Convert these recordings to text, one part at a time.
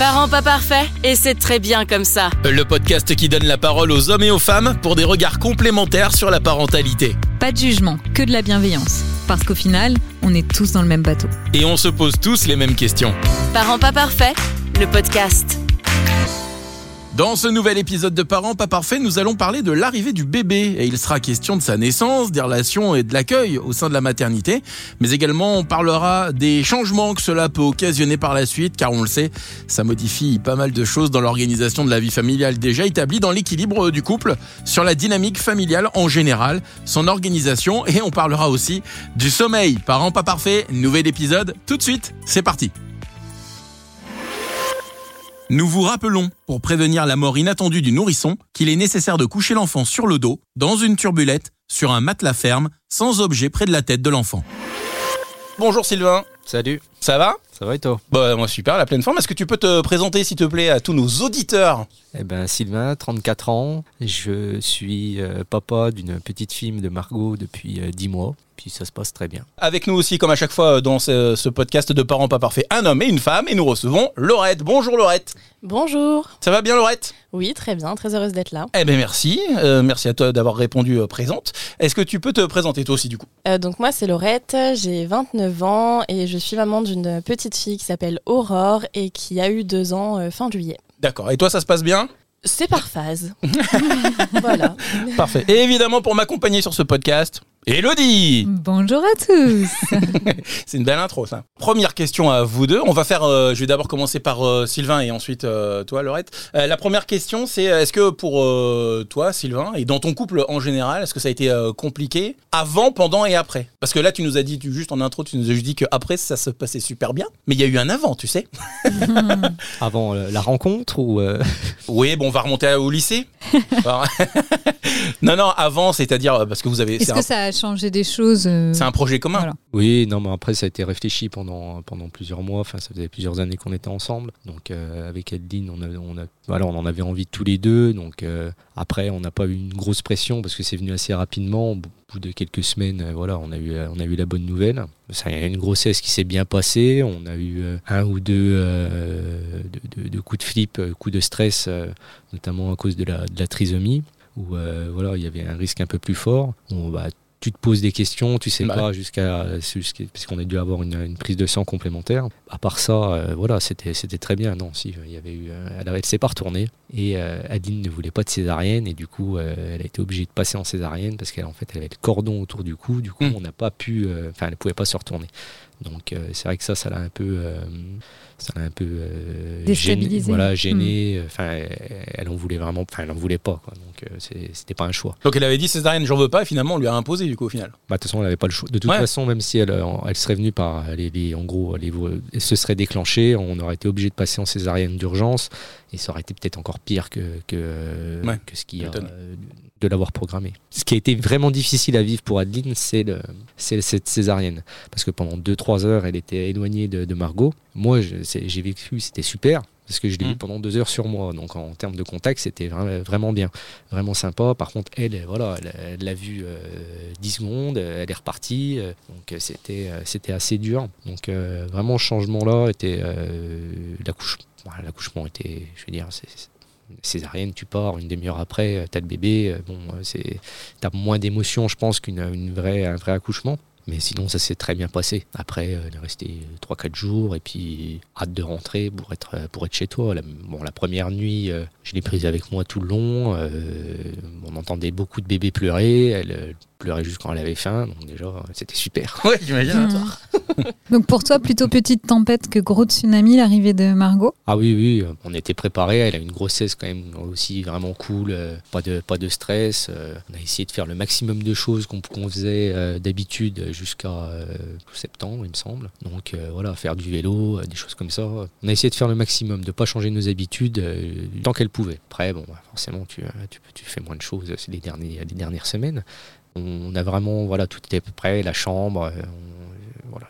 Parents pas parfaits, et c'est très bien comme ça. Le podcast qui donne la parole aux hommes et aux femmes pour des regards complémentaires sur la parentalité. Pas de jugement, que de la bienveillance. Parce qu'au final, on est tous dans le même bateau. Et on se pose tous les mêmes questions. Parents pas parfaits, le podcast. Dans ce nouvel épisode de Parents pas parfaits, nous allons parler de l'arrivée du bébé et il sera question de sa naissance, des relations et de l'accueil au sein de la maternité, mais également on parlera des changements que cela peut occasionner par la suite car on le sait, ça modifie pas mal de choses dans l'organisation de la vie familiale déjà établie dans l'équilibre du couple, sur la dynamique familiale en général, son organisation et on parlera aussi du sommeil. Parents pas parfaits, nouvel épisode tout de suite, c'est parti. Nous vous rappelons, pour prévenir la mort inattendue du nourrisson, qu'il est nécessaire de coucher l'enfant sur le dos, dans une turbulette, sur un matelas ferme, sans objet près de la tête de l'enfant. Bonjour Sylvain, Salut, ça va? Ça va et toi? Bah moi super, la pleine forme. Est-ce que tu peux te présenter s'il te plaît à tous nos auditeurs? Eh ben Sylvain, 34 ans, je suis euh, papa d'une petite fille de Margot depuis euh, 10 mois, puis ça se passe très bien. Avec nous aussi, comme à chaque fois dans ce, ce podcast de Parents pas parfaits, un homme et une femme, et nous recevons Laurette. Bonjour Laurette. Bonjour. Ça va bien Laurette? Oui, très bien, très heureuse d'être là. Eh ben merci, Euh, merci à toi d'avoir répondu euh, présente. Est-ce que tu peux te présenter toi aussi du coup? Euh, donc moi c'est Laurette, j'ai 29 ans et je suis maman d'une petite fille qui s'appelle Aurore et qui a eu deux ans euh, fin juillet. D'accord. Et toi ça se passe bien? C'est par phase. voilà. Parfait. Et évidemment pour m'accompagner sur ce podcast, Elodie Bonjour à tous C'est une belle intro, ça. Première question à vous deux. On va faire. euh, je vais d'abord commencer par euh, Sylvain et ensuite euh, toi, Laurette. Euh, la première question, c'est est-ce que pour euh, toi, Sylvain, et dans ton couple en général, est-ce que ça a été euh, compliqué avant, pendant et après? Parce que là, tu nous as dit, tu, juste en intro, tu nous as juste dit qu'après, ça se passait super bien. Mais il y a eu un avant, tu sais. Avant euh, la rencontre ou euh, Oui, bon, on va remonter au lycée. Non, non, avant, c'est-à-dire parce que vous avez. Est-ce C'est que un, ça a changé des choses euh, c'est un projet commun. Voilà. Oui, non, mais après ça a été réfléchi pendant, pendant plusieurs mois, enfin ça faisait plusieurs années qu'on était ensemble. Donc euh, avec Adeline, on, a, on, a, voilà, on en avait envie tous les deux. Donc euh, après, on n'a pas eu une grosse pression parce que c'est venu assez rapidement. Au bout de quelques semaines, voilà, on a eu, on a eu la bonne nouvelle. Ça, il y a une grossesse qui s'est bien passée. On a eu un ou deux euh, de, de- de coups de flip, coups de stress, notamment à cause de la, de la trisomie, où euh, voilà, il y avait un risque un peu plus fort. On, bah, tu te poses des questions, tu sais Bah. pas jusqu'à jusqu'à- parce qu'on a dû avoir une, une prise de sang complémentaire. À part ça, euh, voilà, c'était c'était très bien. Non, si il y avait eu, euh, elle, avait- elle s'est pas retournée et euh, Adeline ne voulait pas de césarienne et du coup, euh, elle a été obligée de passer en césarienne parce qu'elle en fait, elle avait le cordon autour du cou. Du coup, Mm. on n'a pas pu, euh, enfin, elle ne pouvait pas se retourner. Donc euh, c'est vrai que ça, ça l'a un peu, euh, ça l'a un peu euh, gêné, voilà, gêné. Enfin, elle, elle en voulait vraiment, enfin, elle en voulait pas. Quoi. Donc euh, c'était pas un choix. Donc elle avait dit césarienne, j'en veux pas, et finalement on lui a imposé du coup au final. Bah, de toute façon, elle n'avait pas le choix. De toute Ouais. façon, même si elle, euh, elle serait venue par les, les- en gros, les, elle se serait déclenchée, on aurait été obligé de passer en césarienne d'urgence et ça aurait été peut-être encore pire que, que, euh, Ouais, que ce qui a, euh, de l'avoir programmé. Ce qui a été vraiment difficile à vivre pour Adeline, c'est le, cette césarienne. Parce que pendant 2-3 heures, elle était éloignée de, de Margot. Moi, j'ai vécu, c'était super. Parce que je l'ai Mhm. eu pendant deux heures sur moi. Donc en termes de contact, c'était vra- vraiment bien. Vraiment sympa. Par contre, elle, voilà, elle, elle l'a vu euh, 10 secondes, euh, elle est repartie. euh, donc euh, c'était euh, c'était assez dur. Donc vraiment, ce changement-là était. euh, l'accouchement, l'accouchement était, je veux dire, c'est. Césarienne, tu pars une demi-heure après, euh, t'as le bébé, euh, bon, euh, c'est, t'as moins d'émotion, je pense, qu'une une vrai accouchement. Mais sinon, ça s'est très bien passé. Après, on est resté 3-4 jours et puis hâte de rentrer pour être, pour être chez toi. La, bon, la première nuit, je l'ai prise avec moi tout le long. on entendait beaucoup de bébés pleurer. Pleurait juste quand elle avait faim. Donc déjà, c'était super. Ouais, j'imagine. Hmm. Donc pour toi, plutôt petite tempête que gros tsunami, l'arrivée de Margot? Ah oui, oui, on était préparés. Elle a une grossesse quand même aussi vraiment cool. euh, pas, de, pas de stress. euh, on a essayé de faire le maximum de choses qu'on qu'on faisait euh, d'habitude jusqu'à euh, septembre, il me semble. Donc euh, voilà, faire du vélo, des choses comme ça. On a essayé de faire le maximum, de pas changer nos habitudes euh, tant qu'elle pouvait. Après, bon, bah, forcément, tu, tu, tu fais moins de choses ces les, derniers, les dernières semaines. On a vraiment, voilà, tout était à peu près, la chambre. euh, on- voilà,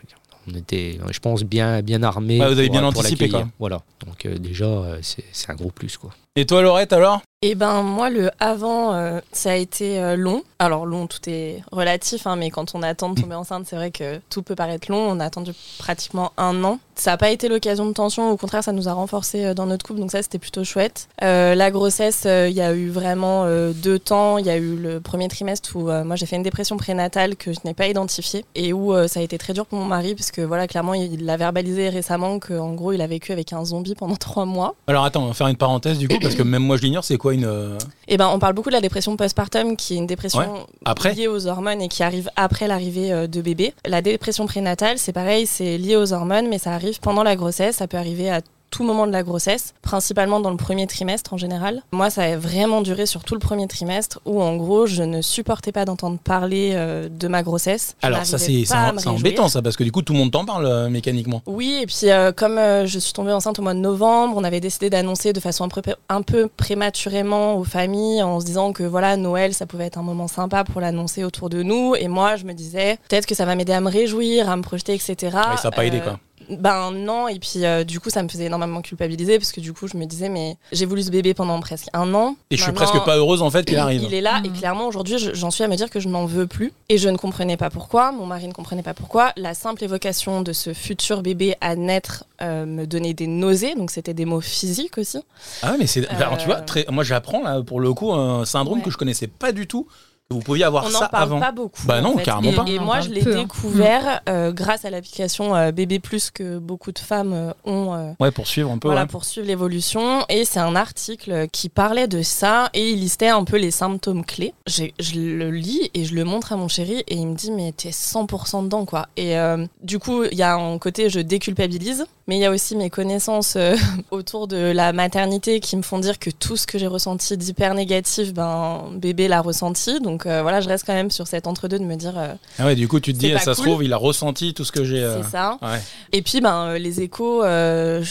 on était, je pense, bien, bien armés. Vous avez pour- bien pour anticipé, quoi. Voilà. Donc euh, déjà, euh, c'est c'est un gros plus, quoi. Et toi Laurette alors? Et ben moi le avant euh, ça a été euh, long. Alors long tout est relatif hein, mais quand on attend de tomber enceinte c'est vrai que tout peut paraître long. On a attendu pratiquement un an. Ça n'a pas été l'occasion de tension, au contraire ça nous a renforcé euh, dans notre couple donc ça c'était plutôt chouette. La grossesse il y a eu vraiment deux temps. Il y a eu le premier trimestre où moi j'ai fait une dépression prénatale que je n'ai pas identifiée et où ça a été très dur pour mon mari parce que voilà clairement il l'a verbalisé récemment qu'en gros il a vécu avec un zombie pendant trois mois. Alors attends, on va faire une parenthèse du coup, parce que même moi je l'ignore, c'est quoi une. euh, Eh ben, on parle beaucoup de la dépression postpartum, qui est une dépression Ouais. Après liée aux hormones et qui arrive après l'arrivée euh, de bébé. La dépression prénatale, c'est pareil, c'est lié aux hormones, mais ça arrive pendant la grossesse. Ça peut arriver à tout moment de la grossesse, principalement dans le premier trimestre en général. Moi, ça a vraiment duré sur tout le premier trimestre, où en gros, je ne supportais pas d'entendre parler euh, de ma grossesse. Je Alors ça c'est embêtant ça, parce que du coup tout le monde t'en parle euh, mécaniquement. Oui, et puis euh, comme je suis tombée enceinte au mois de novembre, on avait décidé d'annoncer de façon un peu, un peu prématurément aux familles en se disant que voilà, Noël, ça pouvait être un moment sympa pour l'annoncer autour de nous. Et moi, je me disais, peut-être que ça va m'aider à me réjouir, à me projeter, etc. Ouais, ça n'a pas aidé quoi. Ben non, et puis euh, du coup, ça me faisait énormément culpabiliser parce que du coup, je me disais, mais j'ai voulu ce bébé pendant presque un an. Et je suis presque pas heureuse en fait qu'il arrive. il est là et Mhm. clairement aujourd'hui je- j'en suis à me dire que je n'en veux plus et je ne comprenais pas pourquoi, mon mari ne comprenait pas pourquoi. La simple évocation de ce futur bébé à naître euh, me donnait des nausées, donc c'était des mots physiques aussi. Ah ouais, mais c'est. Alors, tu vois, Euh, très... moi j'apprends là pour le coup un syndrome Ouais. que je connaissais pas du tout. Vous pouviez avoir On ça n'en parle avant. pas beaucoup. Bah non, en fait. carrément et, pas. Et On moi je l'ai hein. découvert euh, grâce à l'application euh, Bébé Plus que beaucoup de femmes euh, ont. euh, Ouais, pour suivre un peu. voilà, ouais. pour suivre l'évolution. Et c'est un article qui parlait de ça et il listait un peu les symptômes clés. J'ai- Je le lis et je le montre à mon chéri et il me dit mais t'es 100% dedans quoi. Et euh, du coup il y a un côté je déculpabilise, mais il y a aussi mes connaissances euh, autour de la maternité qui me font dire que tout ce que j'ai ressenti d'hyper négatif, ben bébé l'a ressenti. Donc euh, voilà, je reste quand même sur cet entre-deux de me dire euh, Ah ouais, du coup tu te dis, pas ça se trouve, il a ressenti tout ce que j'ai. euh, c'est ça. Ouais. Et puis, ben, euh, les échos, euh,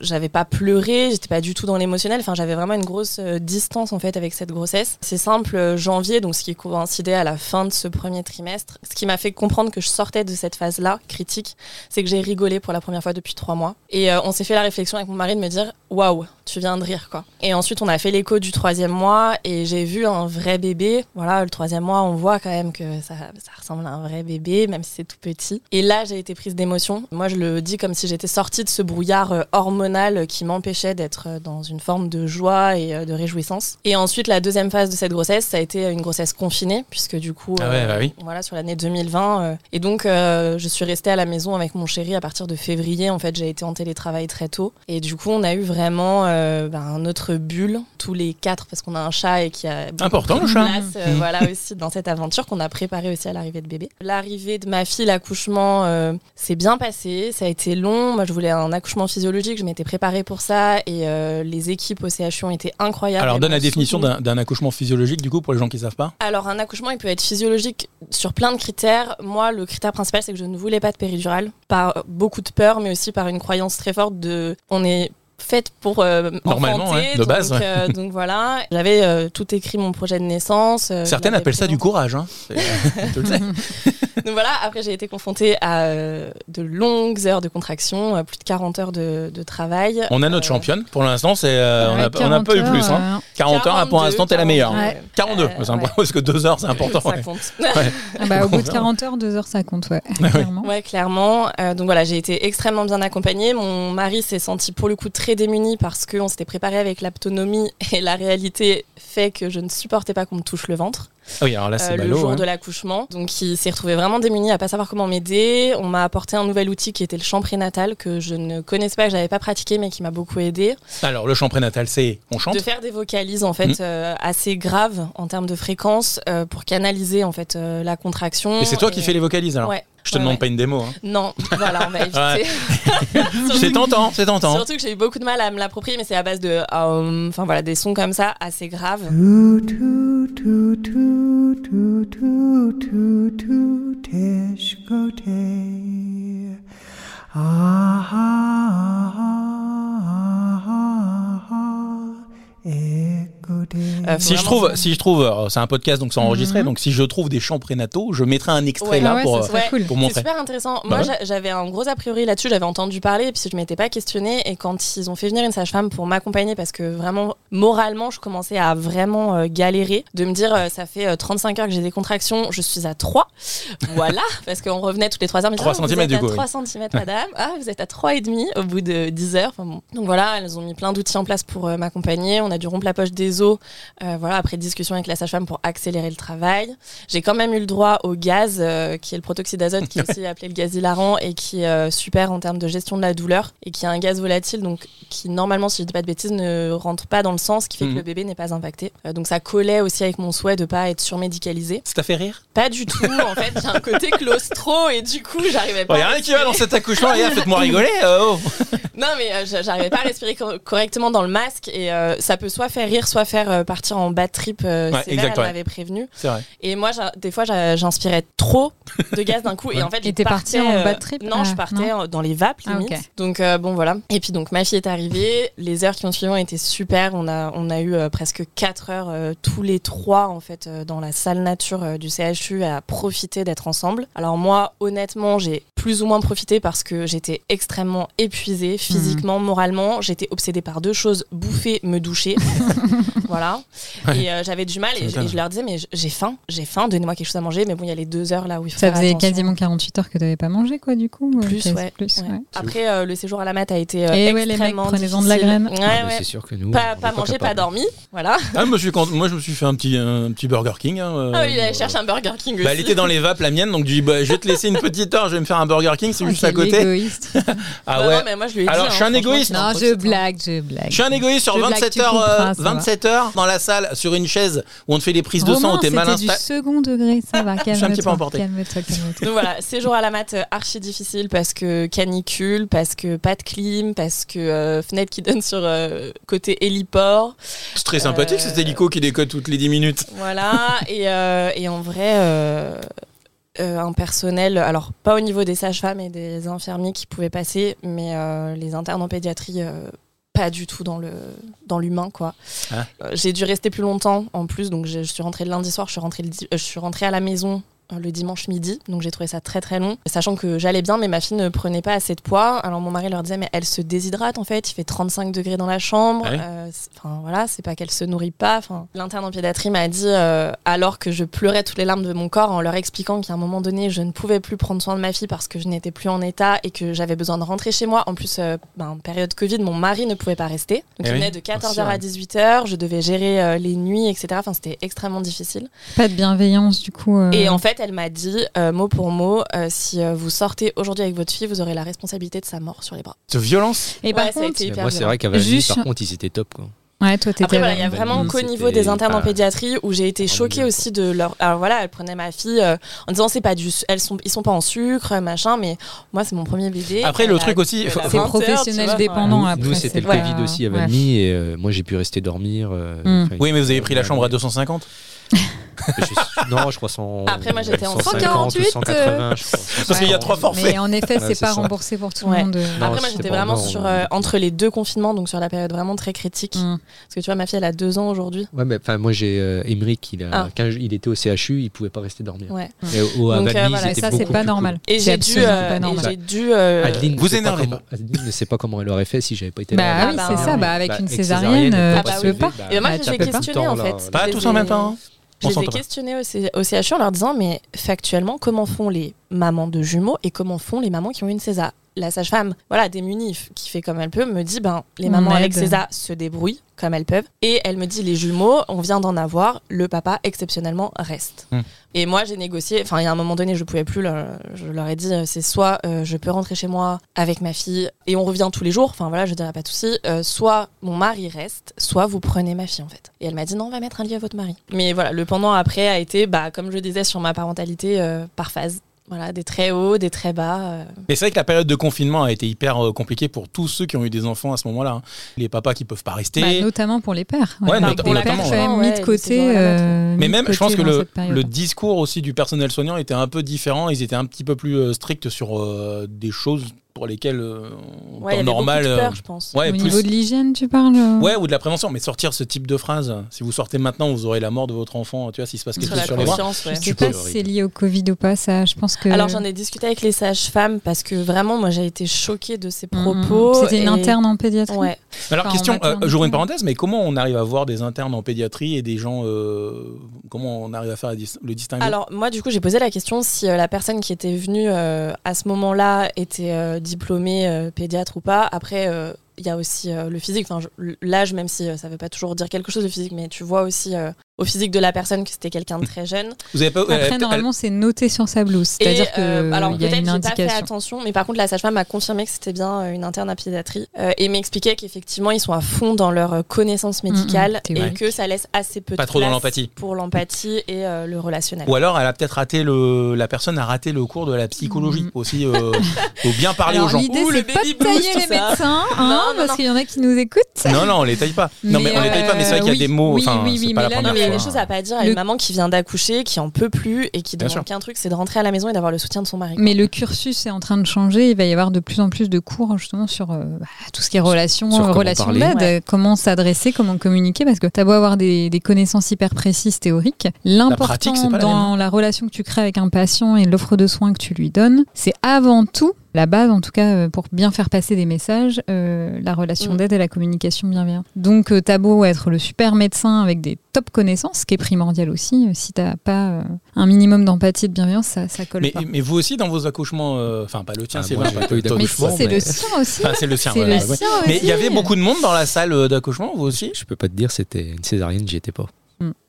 j'avais pas pleuré, j'étais pas du tout dans l'émotionnel. Enfin, j'avais vraiment une grosse euh, distance en fait avec cette grossesse. C'est simple, euh, janvier, donc ce qui coïncidait à la fin de ce premier trimestre. Ce qui m'a fait comprendre que je sortais de cette phase-là critique, c'est que j'ai rigolé pour la première fois depuis trois mois. Et euh, on s'est fait la réflexion avec mon mari de me dire, waouh, tu viens de rire quoi. Et ensuite, on a fait l'écho du troisième mois et j'ai vu un vrai bébé. Voilà, le troisième mois, on voit quand même que ça, ça ressemble à un vrai bébé, même si c'est tout petit. Et là, j'ai été prise d'émotion. Moi, je le dis comme si j'étais sortie de ce brouillard euh, hormonal qui m'empêchait d'être euh, dans une forme de joie et euh, de réjouissance. Et ensuite, la deuxième phase de cette grossesse, ça a été une grossesse confinée, puisque du coup, Ah ouais, bah oui. voilà, sur l'année 2020. euh, et donc, euh, je suis restée à la maison avec mon chéri à partir de février. En fait, j'ai été en télétravail très tôt. Et du coup, on a eu vraiment euh, ben, notre bulle, tous les quatre, parce qu'on a un chat et qui a Important, le chat. place, euh. Voilà aussi dans cette aventure qu'on a préparée aussi à l'arrivée de bébé. L'arrivée de ma fille, l'accouchement, euh, s'est bien passé. Ça a été long. Moi, je voulais un accouchement physiologique. Je m'étais préparée pour ça. Et euh, les équipes au CHU ont été incroyables. Alors donne la définition d'un accouchement physiologique du coup pour les gens qui savent pas. Alors, un accouchement, il peut être physiologique sur plein de critères. Moi, le critère principal, c'est que je ne voulais pas de péridurale, par beaucoup de peur, mais aussi par une croyance très forte de on est faite pour euh, Normalement, enfanter, de donc, base, ouais. euh, donc voilà, j'avais euh, tout écrit mon projet de naissance. euh, Certaines appellent ça du courage. Hein. Le sais. Donc voilà, après j'ai été confrontée à euh, de longues heures de contraction, euh, plus de 40 heures de, de travail. On a notre Euh, championne. Pour l'instant, c'est euh, on Ouais, n'a on n'a pas eu 40 plus. Hein. heures, 40 heures, pour l'instant, t'es la meilleure. 42, Ouais. 42, Euh, c'est important parce que 2 heures, c'est important. Ça ouais. compte. Ah bah, au bout de 40 heures, 2 heures, ça compte, ouais. Clairement. Ouais, clairement. Euh, donc voilà, j'ai été extrêmement bien accompagnée. Mon mari s'est senti pour le coup très démuni parce qu'on s'était préparé avec l'aptonomie et la réalité fait que je ne supportais pas qu'on me touche le ventre Ah Oui, alors là, euh, c'est le ballot. jour hein. de l'accouchement. Donc il s'est retrouvé vraiment démuni à pas savoir comment m'aider. On m'a apporté un nouvel outil qui était le chant prénatal que je ne connaissais pas, que j'avais pas pratiqué mais qui m'a beaucoup aidé. Alors, le chant prénatal, c'est on chante. De faire des vocalises en fait Mhm. euh, assez graves en termes de fréquence euh, pour canaliser en fait euh, la contraction. Et c'est toi qui fais les vocalises alors Ouais. Je te Ouais, demande ouais. pas une démo. Hein. Non, voilà, on va éviter. C'est tentant, c'est tentant. Surtout que j'ai eu beaucoup de mal à me l'approprier, mais c'est à base de, euh, enfin voilà, des sons comme ça assez graves. Euh, Si je trouve, si je trouve, euh, c'est un podcast donc c'est enregistré, Mhm. donc si je trouve des chants prénataux, je mettrai un extrait Ouais. là ouais, pour, euh, cool. pour C'est montrer. super intéressant. Bah Moi, ouais. j'avais un gros a priori là-dessus, j'avais entendu parler, et puis je m'étais pas questionnée. Et quand ils ont fait venir une sage-femme pour m'accompagner, parce que vraiment, moralement, je commençais à vraiment euh, galérer, de me dire, euh, ça fait euh, 35 heures que j'ai des contractions, je suis à 3. voilà, parce qu'on revenait toutes les 3 heures. mais 3 ah, vous centimètres, êtes du coup, 3 cm, madame. Ah, vous êtes à 3 et demi au bout de 10 heures. Enfin, bon. Donc voilà, elles ont mis plein d'outils en place pour euh, m'accompagner. On a dû rompre la poche des os, euh, voilà, après discussion avec la sage-femme pour accélérer le travail. J'ai quand même eu le droit au gaz, euh, qui est le protoxyde d'azote, qui est aussi appelé le gaz hilarant et qui est euh, super en termes de gestion de la douleur et qui est un gaz volatile, donc qui normalement, si je dis pas de bêtises, ne rentre pas dans le sang, ce qui fait Mhm. que le bébé n'est pas impacté. Donc ça collait aussi avec mon souhait de pas être surmédicalisé. Ça t'a fait rire? Pas du tout, en fait, j'ai un côté claustro et du coup, j'arrivais pas. Il y a rien qui va dans cet accouchement, gars, faites-moi rigoler. oh. Non, mais j'a- j'arrivais pas à respirer co- correctement dans le masque et ça peut soit faire rire, soit faire euh, partir en bad trip euh, Ouais, sévère. exact, elle m'avait prévenu. C'est vrai. Et moi, des fois, j'inspirais trop de gaz d'un coup. Et en fait, t'es partie partais, en euh, bad trip? Non, Ah, je partais non? euh, dans les vapes Ah, limite. Donc euh, bon, voilà. Et puis donc ma fille est arrivée. Les heures qui ont suivi ont été super. On a on a eu euh, presque 4 heures euh, tous les trois en fait euh, dans la salle nature euh, du CHU à profiter d'être ensemble. Alors moi, honnêtement, j'ai plus ou moins profité parce que j'étais extrêmement épuisée physiquement, moralement. J'étais obsédée par deux choses bouffer, me doucher. voilà. Ouais. Et euh, j'avais du mal et, je- m'étonne. et je leur disais mais j'ai faim, j'ai faim, donnez-moi quelque chose à manger. Mais bon, il y a les deux heures là où il faut Ça faire faisait attention. quasiment 48 heures que tu n'avais pas mangé, quoi, du coup. euh, Plus, ouais. plus, Ouais. ouais. Après, euh, le séjour à la mat a été euh, Et ouais, les mecs, extrêmement de la graine. Ouais, Ah, bah, ouais. C'est sûr que nous. Pas, mangé, pas dormi. Voilà. Ah, moi, je suis moi, je me suis fait un petit, un petit Burger King. hein, euh, Ah oui, il allait chercher un Burger King aussi. Bah, elle était dans les vapes, la mienne, donc je dis, bah, je vais te laisser une petite heure, je vais me faire un Burger King, c'est Oh, juste à côté. égoïste. Ah Bah ouais. non, mais moi, je lui ai dit, Alors, hein, je suis un franchement, égoïste. non, je hein. blague, je blague. Je suis un égoïste sur Je blague, 27 tu heures, couperas, euh, ça va. 27 dans la salle, sur une chaise où on te fait les prises de sang, où t'es mal c'était du installé. second degré, ça va, suis un petit peu calme-toi. emporté. Calme-toi, calme-toi. Donc voilà, séjour à la mat euh, archi difficile parce que canicule, parce que pas de clim, parce que euh, fenêtre qui donne sur euh, côté héliport. C'est très sympathique, Euh, cet hélico qui décolle toutes les 10 minutes. Voilà. et, euh, et en vrai, euh, euh, un personnel, alors pas au niveau des sages-femmes et des infirmiers qui pouvaient passer, mais euh, les internes en pédiatrie. euh, pas du tout dans le dans l'humain quoi. Ah. Euh, J'ai dû rester plus longtemps en plus donc je, je suis rentrée le lundi soir, je suis rentrée le euh, je suis rentrée à la maison le dimanche midi. Donc j'ai trouvé ça très très long. Sachant que j'allais bien mais ma fille ne prenait pas assez de poids. Alors mon mari leur disait mais elle se déshydrate en fait. Il fait 35 degrés dans la chambre. Ah Euh, enfin voilà c'est pas qu'elle se nourrit pas. Enfin l'interne en pédiatrie m'a dit euh, alors que je pleurais toutes les larmes de mon corps en leur expliquant qu'à un moment donné je ne pouvais plus prendre soin de ma fille parce que je n'étais plus en état et que j'avais besoin de rentrer chez moi. En plus euh, ben, période Covid mon mari ne pouvait pas rester. Donc Eh il oui, venait de 14h aussi, à ouais. 18h je devais gérer euh, les nuits etc enfin c'était extrêmement difficile. Pas de bienveillance, du coup. euh, et en fait, elle m'a dit, euh, mot pour mot, euh, si euh, vous sortez aujourd'hui avec votre fille, vous aurez la responsabilité de sa mort sur les bras. De violence. Et par Ouais, ça a contre, été Mais hyper Moi, c'est violent. vrai qu'à Valmy, Juste par contre, ils étaient top. Quoi. ouais, toi, t'étais. Après, voilà, il y a vraiment Mmh, qu'au niveau des internes en pas- pédiatrie où j'ai été choquée bien, aussi de leur. Alors voilà, elle prenait ma fille euh, en disant c'est pas du, elles sont, ils sont pas en sucre, machin, mais moi c'est mon premier bébé. Après, Elle le a- truc aussi, elle a faut- C'est 20 heures, tu professionnel vois, dépendant. nous, après, nous, c'est c'était le pas- Covid aussi à ouais. Valmy et euh, moi, j'ai pu rester dormir. euh, Mm. enfin, Oui, mais vous avez pris la chambre à 250 je suis- Non, je crois 100. Après, moi, j'étais en 150 ou 148, 180, je crois. Parce qu'il y a trois forfaits. Mais en effet, c'est c'est pas ça. remboursé pour tout Ouais. le monde. euh. Non, Après, moi j'étais pas vraiment sur, euh, euh, entre les deux confinements, donc sur la période vraiment très critique. Mm. Parce que tu vois, ma fille elle a deux ans aujourd'hui. Ouais, mais enfin, moi, j'ai euh, Emeric, il, a, Ah. quand il était au CHU, il pouvait pas rester dormir. Ouais. Et au, Donc, euh, voilà, c'était ça, c'est pas normal. Et C'est j'ai dû, euh, pas et normal. j'ai dû. euh, Adeline, Vous pas énervez comment- Adeline ne sait pas comment elle aurait fait si j'avais pas été Bah là. oui, Ah bah, c'est ça. oui. Bah, avec Bah, une césarienne, euh, tu bah peux pas. Et moi, Bah, je tu les ai peux pas. questionnés en fait. Pas tous en même temps. Je les ai questionnés au CHU en leur disant, mais factuellement, comment font les mamans de jumeaux et comment font les mamans qui ont une césar? La sage-femme, voilà, démunie, qui fait comme elle peut, me dit, ben, les mamans avec césar se débrouillent comme elles peuvent. Et elle me dit, les jumeaux, on vient d'en avoir, le papa exceptionnellement reste. Hmm. Et moi, j'ai négocié, enfin, il y a un moment donné, je pouvais plus, leur- je leur ai dit, euh, c'est soit euh, je peux rentrer chez moi avec ma fille et on revient tous les jours, enfin voilà, je dirais pas de souci, euh, soit mon mari reste, soit vous prenez ma fille en fait. Et elle m'a dit, non, on va mettre un lit à votre mari. Mais voilà, le pendant après a été, bah, comme je disais sur ma parentalité, euh, par phase. Voilà, des très hauts, des très bas. euh. Mais c'est vrai que la période de confinement a été hyper euh, compliquée pour tous ceux qui ont eu des enfants à ce moment-là. hein. Les papas qui peuvent pas rester. Bah, notamment pour les pères. Ouais, not- pour les pères, ouais. quand même mis Ouais, de côté. euh, Mais même, je pense que le, discours aussi du personnel soignant était un peu différent. Ils étaient un petit peu plus euh, stricts sur euh, des choses pour lesquels euh, en Ouais, temps normal. euh, peur, je pense. ouais, Au plus- niveau de l'hygiène, tu parles euh Ouais, ou de la prévention, mais sortir ce type de phrase, si vous sortez maintenant, vous aurez la mort de votre enfant, tu vois, s'il se passe quelque chose sur les bras. ouais. Je sais pas si c'est lié au Covid ou pas, ça. Je pense que. Alors j'en ai discuté avec les sages-femmes parce que vraiment moi j'ai été choquée de ces Mhm. propos. C'était une et- interne en pédiatrie. Ouais. Alors, Enfin, question, euh, j'ouvre une parenthèse, mais comment on arrive à voir des internes en pédiatrie et des gens. euh, comment on arrive à faire le distinguo? Alors moi du coup j'ai posé la question si euh, la personne qui était venue euh, à ce moment-là était diplômée euh, pédiatre ou pas. Après euh, il y a aussi euh, le physique, enfin l'âge même si ça veut pas toujours dire quelque chose le physique, mais tu vois aussi au physique de la personne que c'était quelqu'un de très jeune. Vous avez pas. euh, Après, normalement, c'est noté sur sa blouse. C'est-à-dire Et, euh, qu'il alors y a peut-être une j'ai pas fait indication. attention, mais par contre la sage-femme a confirmé que c'était bien euh, une interne à pédiatrie euh, et m'expliquait qu'effectivement ils sont à fond dans leur connaissance médicale Mhm, et théorique. que ça laisse assez peu Pas de trop dans place l'empathie. pour l'empathie et euh, le relationnel. Ou alors, elle a peut-être raté le. La personne a raté le cours de la psychologie Mhm. aussi. euh, faut bien parler Alors, aux gens. L'idée, Ouh, le c'est pas de tailler les médecins, hein, Non, non, parce qu'il y en a qui nous écoutent. Non, non, on les taille pas. non, mais on les taille pas, mais c'est vrai qu'il y a oui, des mots. Y a des choses à pas dire à Le- une maman qui vient d'accoucher, qui en peut plus et qui demande qu'un truc, c'est de rentrer à la maison et d'avoir le soutien de son mari. Mais le cursus est en train de changer. Il va y avoir de plus en plus de cours justement sur euh, bah, tout ce qui est relations, Sur comment relations d'aide, Ouais. comment s'adresser, comment communiquer. Parce que tu as beau avoir des, des connaissances hyper précises théoriques, l'important dans même, la relation que tu crées avec un patient et l'offre de soins que tu lui donnes, c'est avant tout la base, en tout cas, euh, pour bien faire passer des messages, euh, la relation Mm. d'aide et la communication bienveillante. Donc, euh, t'as beau être le super médecin avec des top connaissances, ce qui est primordial aussi, euh, si t'as pas euh, un minimum d'empathie et de bienveillance, ça, ça colle Mais, pas. mais vous aussi, dans vos accouchements, euh, enfin, pas le tien, Ah, c'est moi, vrai. j'ai pas pas eu toi, Mais c'est mais- le sien aussi. Ah, c'est le sien. Le ouais, sien Mais aussi. il y avait beaucoup de monde dans la salle d'accouchement, vous aussi? Je peux pas te dire, c'était une césarienne, j'y étais pas.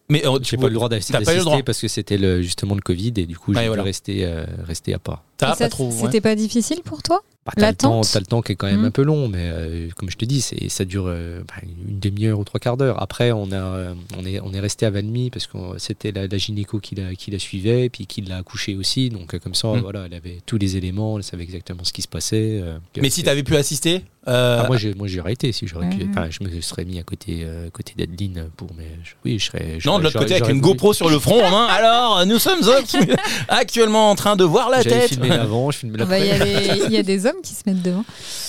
Mais euh, J'ai tu pas eu le droit d'assister pas eu le droit. parce que c'était le- justement le Covid et du coup, j'ai Ouais, dû voilà. rester, euh, rester à part. Pas ouais. C'était pas difficile pour toi? Bah, t'as le temps, L'attente t'as le temps qui est quand même Mhm. un peu long, mais euh, comme je te dis, ça dure euh, bah, une demi-heure ou trois quarts d'heure. Après, on, a, euh, on, est, on est resté à Valmy parce que c'était la, la gynéco qui la, qui la suivait, puis qui l'a accouchée aussi. Donc, euh, comme ça, Mhm. voilà, elle avait tous les éléments, elle savait exactement ce qui se passait. euh. Mais si t'avais pu assister. euh, Ah, moi, j'aurais été si j'aurais pu. Je me serais mis à côté, euh, côté d'Adeline pour. Mais je- oui, je serais. Non, de l'autre côté, avec une voulu. GoPro sur le front en main. Alors, nous sommes actu- actuellement en train de voir la tête. filmé je Il y, a des- il y a des hommes qui se mettent devant.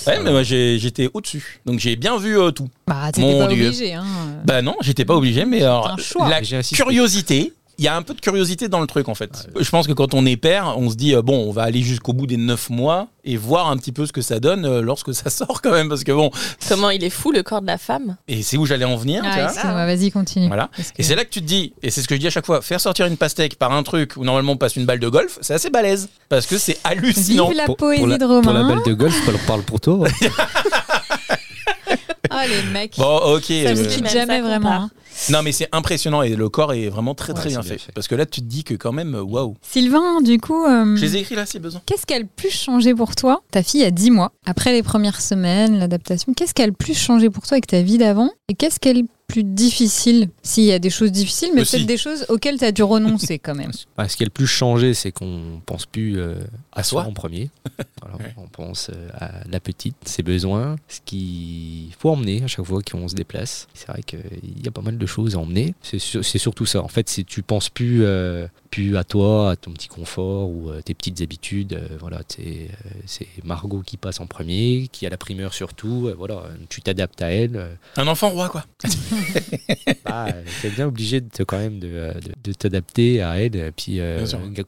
Ouais, mais moi j'étais au-dessus. Donc j'ai bien vu euh, tout. Bah, t'étais pas Dieu. obligé. Hein. Bah non, j'étais pas obligé, mais alors, un choix. la curiosité. Il y a un peu de curiosité dans le truc en fait. Je pense que quand on est père, on se dit euh, bon, on va aller jusqu'au bout des 9 mois et voir un petit peu ce que ça donne euh, lorsque ça sort quand même parce que bon, Comment il est fou le corps de la femme et c'est où j'allais en venir, Ah, excuse-moi, vas-y, continue. Voilà. Que- Et c'est là que tu te dis, et c'est ce que je dis à chaque fois, faire sortir une pastèque par un truc où normalement on passe une balle de golf, c'est assez balèze parce que c'est hallucinant. Vive la Pour- poésie pour la, de Romain. Pour la balle de golf, je parle pour toi. Ah, les mecs. Bon, ok. ça euh, vous quitte jamais ça vraiment. Non, mais c'est impressionnant et le corps est vraiment très très Ouais, bien fait. bien fait. Parce que là, tu te dis que quand même, euh, waouh. Sylvain, du coup, euh, Je les ai écrits là, si besoin. qu'est-ce qui a le plus changé pour toi Ta fille a 10 mois. Après les premières semaines, l'adaptation, qu'est-ce qui a le plus changé pour toi avec ta vie d'avant Et qu'est-ce qui est le plus difficile S'il y a des choses difficiles, mais peut-être des choses auxquelles tu as dû renoncer quand même. Bah, ce qui a le plus changé, c'est qu'on pense plus euh, À soi. en premier. Ouais. On pense euh, à la petite, ses besoins, ce qu'il faut emmener à chaque fois qu'on se déplace. C'est vrai qu'il y a pas mal de choses à emmener. C'est sur- c'est surtout ça. En fait, si tu penses plus, euh, plus à toi, à ton petit confort ou euh, tes petites habitudes, euh, voilà, euh, c'est Margot qui passe en premier, qui a la primeur surtout. euh, voilà, tu t'adaptes à elle. Un enfant roi, quoi. bah, t'es bien obligé de quand même de, de- de t'adapter à elle, puis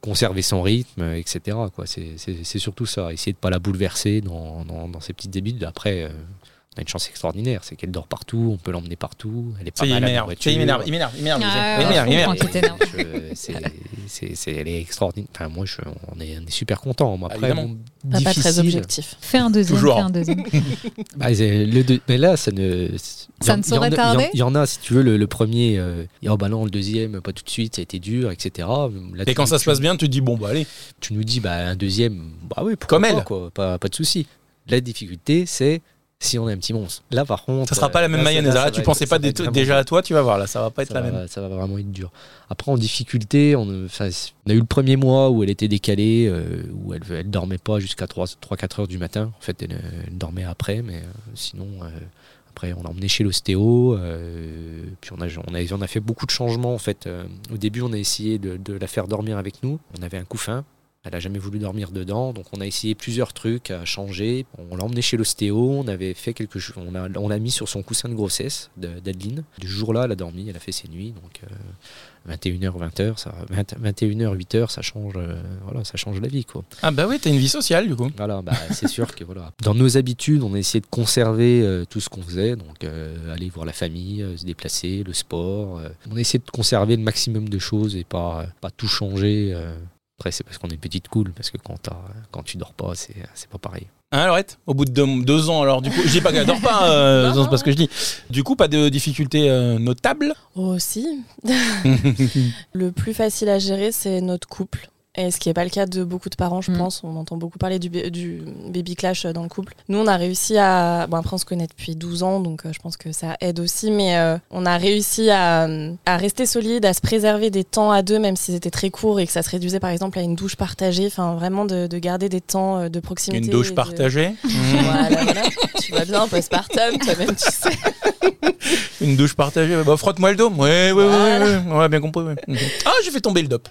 conserver son rythme, etc. Quoi. C'est, c'est- c'est surtout ça, essayer de pas la bouleverser dans, dans, dans ses petites habitudes. Après, on a une chance extraordinaire, c'est qu'elle dort partout, on peut l'emmener partout, elle est pas est, il mal à la m'énerve. Ça y est, il m'énerve. Il m'énerve. Il m'énerve. Ah, elle est extraordinaire. Enfin, moi, je, on, est, on est super content. Moi, après, bon, Papa très difficile. objectif. Fais un deuxième, Toujours. fais un deuxième. Bah, c'est le deux- mais là, ça ne. Ça en- ne saurait il y en a- tarder Il y, en a, si tu veux, le, le premier, euh, et, oh bah non, le deuxième, pas tout de suite, ça a été dur, etc. Là, Et tu- quand ça se passe bien, tu te dis bon, bah allez. tu nous dis, bah un deuxième, bah oui, pourquoi Comme pas, elle. quoi, pas, pas de souci. La difficulté, c'est si on a un petit monstre. Là, par contre. Ça sera pas la euh, même là, mayonnaise. là, Là, tu pensais être- pas déjà à toi, tu vas voir. Là, ça va pas être ça la va, même. ça va vraiment être dur. Après, en difficulté, on, a eu le premier mois où elle était décalée, euh, où elle, elle dormait pas jusqu'à 3-4 heures du matin. En fait, elle, elle dormait après, mais euh, sinon, euh, après, on l'a emmenée chez l'ostéo. puis on a, on, a, on a fait beaucoup de changements. En fait, au début, on a essayé de, de la faire dormir avec nous. On avait un couffin. Elle a jamais voulu dormir dedans, donc on a essayé plusieurs trucs à changer. On l'a emmené chez l'ostéo, on avait fait quelque chose, on l'a on l'a mis sur son coussin de grossesse de- d'Adeline. Du jour-là, elle a dormi, elle a fait ses nuits, donc euh, 21h, 20h, ça, 20 21h, 8h, ça change, euh, voilà, ça change la vie, quoi. Ah bah oui, t'as une vie sociale du coup. Voilà, bah, c'est sûr que voilà. Dans nos habitudes, on a essayé de conserver euh, tout ce qu'on faisait, donc euh, aller voir la famille, se déplacer, le sport. on a essayé de conserver le maximum de choses et pas, pas tout changer. Après, c'est parce qu'on est petite cool, parce que quand, tu dors pas, c'est c'est pas pareil. Hein, Laurette? Au bout de deux, deux ans, alors du coup, je dis pas qu'elle dort pas, euh, c'est pas ce que je dis. Du coup, pas de difficultés euh, notables? Oh si. le plus facile à gérer, c'est notre couple. Et ce qui n'est pas le cas de beaucoup de parents, je Mm. pense. On entend beaucoup parler du, du baby clash dans le couple. Nous, on a réussi à. Bon, après, on se connaît depuis 12 ans, donc euh, je pense que ça aide aussi. Mais euh, on a réussi à, à rester solide, à se préserver des temps à deux, même si c'était très court et que ça se réduisait par exemple à une douche partagée. Enfin, vraiment de, de garder des temps euh, de proximité. Une douche de- partagée? Voilà, voilà. tu vois bien, postpartum, toi-même, tu sais. Une douche partagée bah, Frotte-moi le dos. Ouais, ouais, ouais, Voilà. ouais, ouais, ouais, bien compris. ouais. Ah, j'ai fait tomber le dop.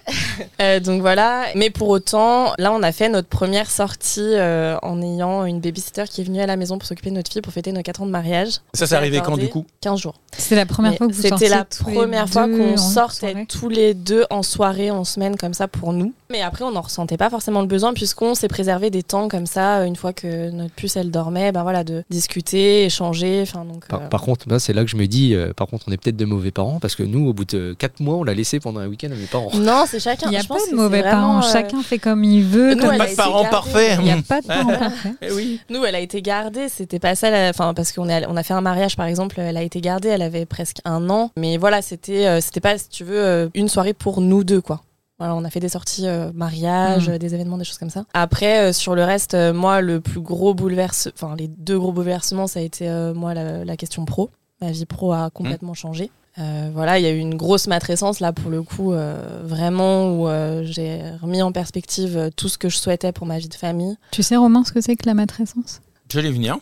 Euh, donc voilà, mais pour autant, là on a fait notre première sortie euh, en ayant une babysitter qui est venue à la maison pour s'occuper de notre fille pour fêter nos 4 ans de mariage. Ça, c'est arrivé quand du coup 15 jours. C'est la première Mais fois que vous C'était sortiez la tous les première fois deux qu'on en sortait soirée tous les deux en soirée, en semaine comme ça pour nous. Mais après on n'en ressentait pas forcément le besoin puisqu'on s'est préservé des temps comme ça une fois que notre puce elle dormait, ben voilà de discuter, échanger, enfin donc. Par, euh, par contre, là, c'est là que je me dis, euh, par contre, on est peut-être de mauvais parents, parce que nous, au bout de 4 mois, on l'a laissé pendant un week-end à mes parents. Non, c'est chacun. Il n'y a Je pas pense de mauvais parents, euh, chacun fait comme il veut. Nous, comme- Pas a de parents parfaits. Il n'y a pas de parents parfaits. Eh oui. Nous, elle a été gardée, c'était pas ça, la- enfin parce qu'on est allé- on a fait un mariage par exemple, elle a été gardée, elle avait presque un an, mais voilà, c'était euh, c'était pas si tu veux euh, une soirée pour nous deux quoi. Voilà, on a fait des sorties euh, mariage, Mm. des événements, des choses comme ça. Après, euh, sur le reste, euh, moi, le plus gros bouleverse, enfin les deux gros bouleversements, ça a été euh, moi la, la question pro. Ma vie pro a complètement changé. Euh, voilà, il y a eu une grosse matrescence là pour le coup, euh, vraiment où euh, j'ai remis en perspective tout ce que je souhaitais pour ma vie de famille. Tu sais, Romain, ce que c'est que la matrescence? Je vais venir.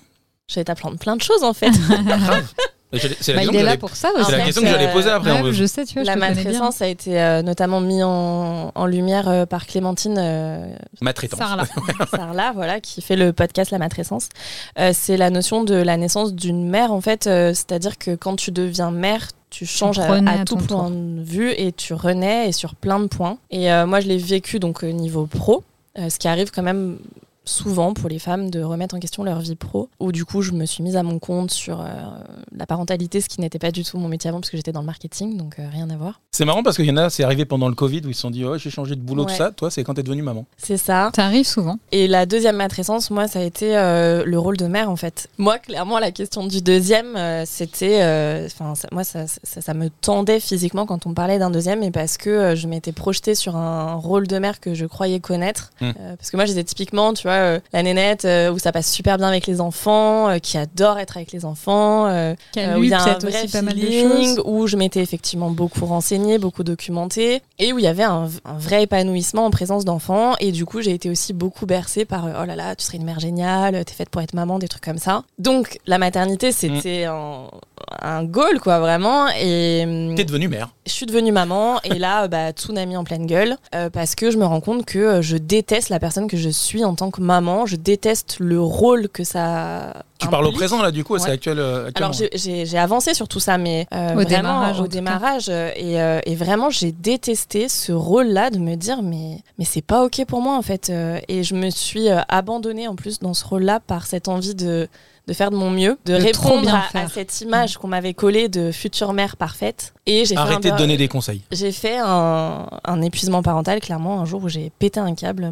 J'allais t'apprendre plein de choses en fait. Je C'est la Bah, question Il est que là j'allais- pour ça c'est aussi. la fait, question que j'allais poser après. Ouais, veut- je sais, tu vois, La je matrescence a été euh, notamment mis en, en lumière euh, par Clémentine euh. Sarah, Sarla, voilà, qui fait le podcast La Matrescence. Euh, c'est la notion de la naissance d'une mère, en fait. euh, C'est-à-dire que quand tu deviens mère, tu changes à, tout point de vue et tu renais et sur plein de points. Et euh, moi, je l'ai vécu donc au niveau pro, euh, ce qui arrive quand même souvent pour les femmes de remettre en question leur vie pro. Où du coup, je me suis mise à mon compte sur euh, la parentalité, ce qui n'était pas du tout mon métier avant parce que j'étais dans le marketing, donc euh, rien à voir. C'est marrant parce qu'il y en a, c'est arrivé pendant le Covid où ils se sont dit, oh, j'ai changé de boulot, tout Ouais. ça. Toi, c'est quand t'es devenue maman. C'est ça. Ça arrive souvent. Et la deuxième matrescence, moi, ça a été euh, le rôle de mère, en fait. Moi, clairement, la question du deuxième, euh, c'était. Enfin, moi, ça, ça, ça me tendait physiquement quand on parlait d'un deuxième, et parce que euh, je m'étais projetée sur un rôle de mère que je croyais connaître. Mm. Euh, parce que moi, j'étais typiquement, tu vois, euh, la nénette euh, où ça passe super bien avec les enfants, euh, qui adore être avec les enfants. euh, Qui a euh, où il y a un peut-être vrai aussi pas mal de feeling, choses. où je m'étais effectivement beaucoup renseignée, beaucoup documentée, et où il y avait un, un vrai épanouissement en présence d'enfants. Et du coup, j'ai été aussi beaucoup bercée par euh, oh là là, tu serais une mère géniale, t'es faite pour être maman, des trucs comme ça. Donc la maternité, c'était un, un goal, quoi, vraiment. Et T'es devenue mère. je suis devenue maman, et là, bah, tsunami en pleine gueule, euh, parce que je me rends compte que euh, je déteste la personne que je suis en tant que maman, je déteste le rôle que ça. Tu parles au présent là, du coup, c'est Ouais. actuel. euh. Alors j'ai- avancé sur tout ça, mais euh, Au vraiment démarrage, au euh, et, euh, et vraiment j'ai détesté ce rôle-là de me dire mais mais c'est pas ok pour moi en fait, et je me suis abandonnée en plus dans ce rôle-là par cette envie de de faire de mon mieux, de, répondre à, cette image qu'on m'avait collée de future mère parfaite. Et j'ai Arrêtez de donner des conseils. j'ai fait un, un épuisement parental, clairement, un jour où j'ai pété un câble.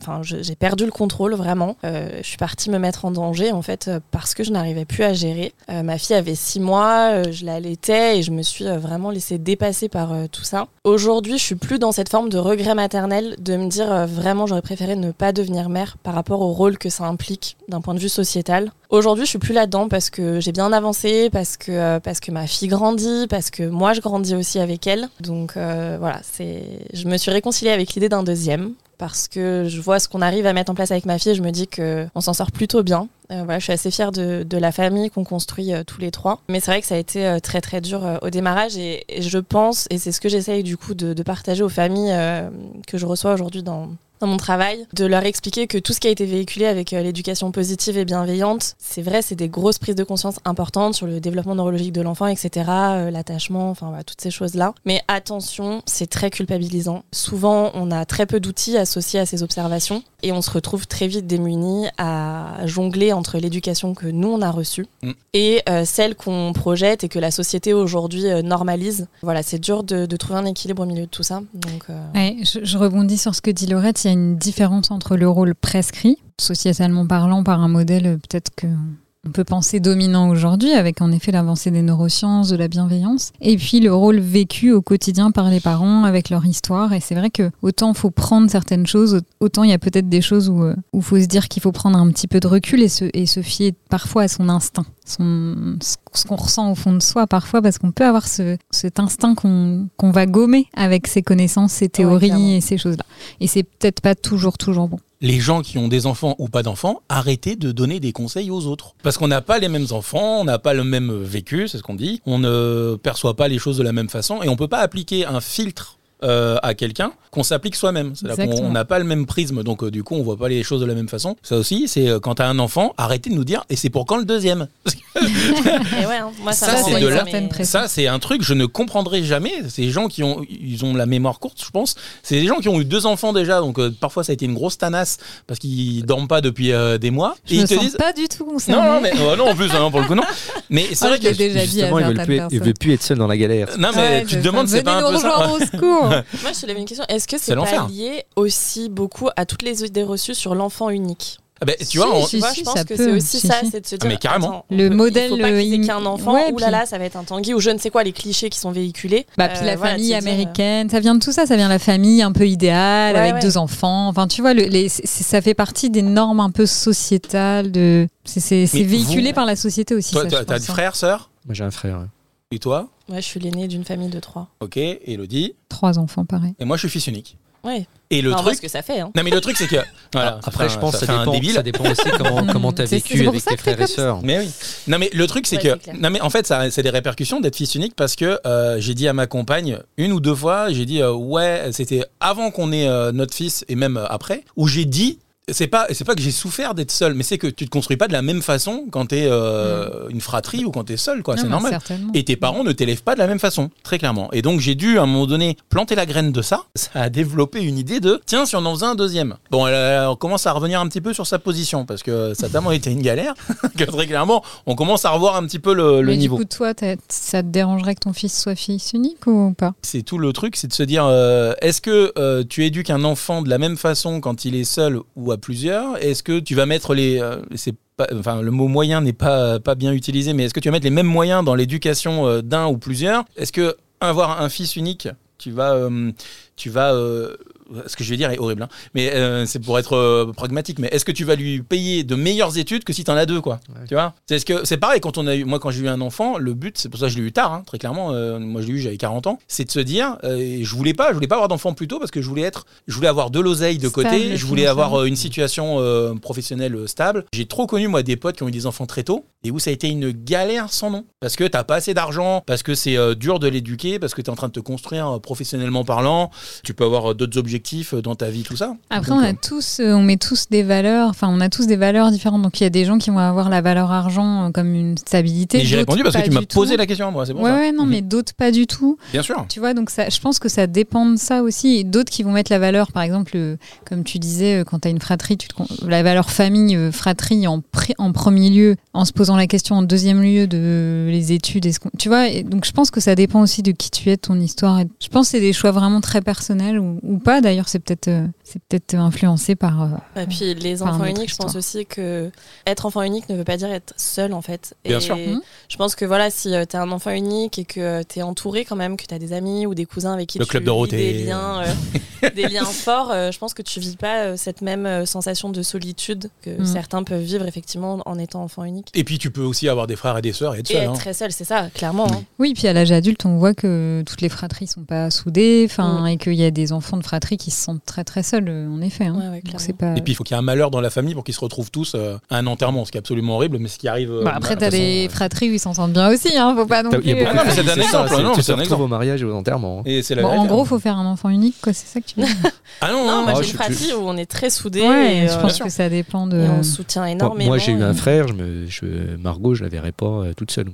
Enfin, j'ai perdu le contrôle, vraiment. Euh, je suis partie me mettre en danger, en fait, parce que je n'arrivais plus à gérer. Euh, ma fille avait six mois, euh, je l'allaitais et je me suis euh, vraiment laissée dépasser par euh, tout ça. Aujourd'hui, je suis plus dans cette forme de regret maternel, de me dire euh, vraiment, j'aurais préféré ne pas devenir mère par rapport au rôle que ça implique d'un point de vue sociétal. Aujourd'hui, je suis plus là-dedans parce que j'ai bien avancé, parce que, euh, ma fille grandit, parce que moi je grandis aussi avec elle. Donc euh, voilà, je me suis réconciliée avec l'idée d'un deuxième parce que je vois ce qu'on arrive à mettre en place avec ma fille je me dis que on s'en sort plutôt bien. Euh, voilà, je suis assez fière de, la famille qu'on construit euh, tous les trois. Mais c'est vrai que ça a été euh, très très dur au démarrage et, je pense, et c'est ce que j'essaye du coup de, partager aux familles que je reçois aujourd'hui dans, dans mon travail, de leur expliquer que tout ce qui a été véhiculé avec euh, l'éducation positive et bienveillante, c'est vrai, c'est des grosses prises de conscience importantes sur le développement neurologique de l'enfant, etc., euh, l'attachement, enfin voilà, toutes ces choses-là. Mais attention, c'est très culpabilisant. Souvent, on a très peu d'outils associés à ces observations et on se retrouve très vite démunis à jongler entre l'éducation que nous on a reçue Mm. et euh, celle qu'on projette et que la société aujourd'hui euh, normalise. Voilà, c'est dur de, de trouver un équilibre au milieu de tout ça. Donc, euh, Ouais, je, je rebondis sur ce que dit Laurette. Il y a une différence entre le rôle prescrit, sociétalement parlant, par un modèle euh, peut-être que on peut penser dominant aujourd'hui, avec en effet l'avancée des neurosciences, de la bienveillance, et puis le rôle vécu au quotidien par les parents avec leur histoire. Et c'est vrai que autant faut prendre certaines choses, autant il y a peut-être des choses où il faut se dire qu'il faut prendre un petit peu de recul et se, fier parfois à son instinct, son, qu'on ressent au fond de soi parfois, parce qu'on peut avoir ce, cet instinct qu'on qu'on va gommer avec ses connaissances, ses théories clairement. et ces choses-là. Et c'est peut-être pas toujours, toujours bon. les gens qui ont des enfants ou pas d'enfants, arrêtez de donner des conseils aux autres. Parce qu'on n'a pas les mêmes enfants, on n'a pas le même vécu, c'est ce qu'on dit. On ne perçoit pas les choses de la même façon et on peut pas appliquer un filtre euh, à quelqu'un qu'on s'applique soi-même. On n'a pas le même prisme, donc euh, du coup on voit pas les choses de la même façon. Ça aussi, c'est euh, quand t'as un enfant, arrêtez de nous dire et c'est pour quand le deuxième? et ouais, hein, moi ça, c'est mais- un truc, je ne comprendrai jamais. Ces gens qui ont, ils ont la mémoire courte, je pense. C'est des gens qui ont eu deux enfants déjà, donc euh, parfois ça a été une grosse tanasse parce qu'ils dorment pas depuis euh, des mois. Je et me ils te sens disent. pas du tout concernée. Non, non, mais euh, non, en plus, hein, pour le coup, non. Mais c'est Ah, vrai que. déjà dit à Justement, ils veulent, plus, ils personnes. veulent plus être seuls dans la galère. Non, mais tu te demandes, c'est pas un peu ça. au secours. Moi, je te lève une question. Est-ce que C'est pas lié aussi beaucoup à toutes les idées reçues sur l'enfant unique Ah ben, tu vois, Si, on- si, Tu vois, si, je pense ça que peut. c'est aussi Si, ça, si. c'est de se Ah, dire. mais carrément. attends, Le peut- modèle, Il faut pas qu'il euh, qu'un enfant. ouais, ou là là, ça va être un Tanguy ou je ne sais quoi, les clichés qui sont véhiculés. Bah, puis Euh, la voilà, famille dire, américaine, ça vient de tout ça, ça vient de la famille un peu idéale, Ouais, avec ouais. deux enfants. Enfin, tu vois, le, les, c'est- ça fait partie des normes un peu sociétales. De, c'est, véhiculé vous- par la société aussi. toi, t'as pense, des hein. frères, sœurs? Moi, j'ai un frère. Et toi Ouais, je suis l'aînée d'une famille de trois. Ok, Elodie. Trois enfants, pareil. Et moi, je suis fils unique. Ouais. Et le truc. ce que ça fait. Hein. Non, mais le truc, c'est que. Voilà, Après, ça je pense que ça, un dépend, débile. ça dépend aussi comment comment t'as vécu avec ça tes frères et sœurs. Mais oui. Non, mais le truc, c'est Ouais, que. Non, mais en fait, ça, c'est des répercussions d'être fils unique parce que euh, j'ai dit à ma compagne une ou deux fois, j'ai dit, euh, ouais, c'était avant qu'on ait euh, notre fils et même euh, après, où j'ai dit. C'est pas, c'est pas que j'ai souffert d'être seul, mais c'est que tu te construis pas de la même façon quand t'es euh, une fratrie ou quand t'es seul, quoi. C'est normal. Et tes parents ne t'élèvent pas de la même façon, très clairement. Et donc j'ai dû à un moment donné planter la graine de ça. Ça a développé une idée de tiens si on en faisait un deuxième. Bon, elle, euh, on commence à revenir un petit peu sur sa position parce que ça a tellement été une galère que très clairement on commence à revoir un petit peu le, le Mais niveau. du coup, toi, ça te dérangerait que ton fils soit fils unique ou pas? C'est tout le truc, c'est de se dire euh, est-ce que euh, tu éduques un enfant de la même façon quand il est seul ou à plusieurs. Est-ce que tu vas mettre les euh, c'est pas- Enfin, le mot moyen n'est pas, pas bien utilisé, mais est-ce que tu vas mettre les mêmes moyens dans l'éducation euh, d'un ou plusieurs? Est-ce que avoir un fils unique, tu vas, euh, tu vas, ce que je vais dire est horrible, hein, mais euh, c'est pour être euh, pragmatique. Mais est-ce que tu vas lui payer de meilleures études que si tu en as deux, quoi? Ouais. Tu vois? C'est ce que c'est pareil quand on a eu, moi quand j'ai eu un enfant, le but, c'est pour ça que je l'ai eu tard, hein, très clairement. euh, moi je l'ai eu, j'avais 40 ans. C'est de se dire, euh, je voulais pas, je voulais pas avoir d'enfant plus tôt parce que je voulais être, je voulais avoir de l'oseille de Stable côté, je voulais avoir euh, une situation euh, professionnelle stable. J'ai trop connu moi des potes qui ont eu des enfants très tôt et où ça a été une galère sans nom parce que t'as pas assez d'argent, parce que c'est euh, dur de l'éduquer, parce que tu es en train de te construire euh, professionnellement parlant. Tu peux avoir euh, d'autres objectifs euh, dans ta vie, tout ça. Après, Donc, on euh, a tous, euh, on met tous des valeurs. Enfin, on a tous des valeurs différentes. Donc, il y a des gens qui vont avoir la valeur argent euh, comme une stabilité. mais j'ai répondu parce que tu m'as posé la question moi, c'est bon ouais, ça ouais, non, Mhm. mais d'autres pas du tout. Bien sûr. Tu vois, donc ça, je pense que ça dépend de ça aussi. D'autres qui vont mettre la valeur, par exemple, euh, comme tu disais, euh, quand tu as une fratrie, tu te con- la valeur famille, euh, fratrie en, pré- en premier lieu, en se posant la question en deuxième lieu de les études. est-ce tu vois, et donc je pense que ça dépend aussi de qui tu es, de ton histoire. Et je pense que c'est des choix vraiment très personnels ou, ou pas. D'ailleurs, c'est peut-être euh, c'est peut-être influencé par. euh, Et puis les enfants uniques, je pense aussi que être enfant unique ne veut pas dire être seul en fait. Bien et sûr. Mhm. Je pense que voilà, si tu es un enfant unique et que tu es entouré quand même, que tu as des amis ou des cousins avec qui Le tu club vis des liens, euh, des liens forts, euh, je pense que tu vis pas euh, cette même euh, sensation de solitude que Mhm. certains peuvent vivre effectivement en étant enfant unique. Et puis tu peux aussi avoir des frères et des sœurs et être Et seul. être hein. très seul, c'est ça, clairement. hein. Oui, puis à l'âge adulte, on voit que toutes les fratries sont pas soudées, enfin, Mm. et qu'il y a des enfants de fratries qui se sentent très très seuls, euh, en effet. hein. Ouais, ouais, Donc clairement. c'est pas. Et puis il faut qu'il y ait un malheur dans la famille pour qu'ils se retrouvent tous euh, à un enterrement, ce qui est absolument horrible, mais ce qui arrive. euh, Bah, après, t'as façon, des euh, fratries où ils s'entendent bien aussi, hein, faut pas non Il y a plus. beaucoup Ah non, mais de c'est un exemple, ça, non, mais tu c'est te un retrouves exemple. au mariage et aux enterrements. hein. Et c'est la Bon, en gros, hein. faut faire un enfant unique, quoi, c'est ça que tu veux dire. Ah non, Non, non, moi j'ai une fratrie où on est très soudés. Ouais, je euh, pense que ça dépend de. et on soutient Moi, énormément. moi, j'ai eu un frère, je Margot, je la verrais pas euh, toute seule.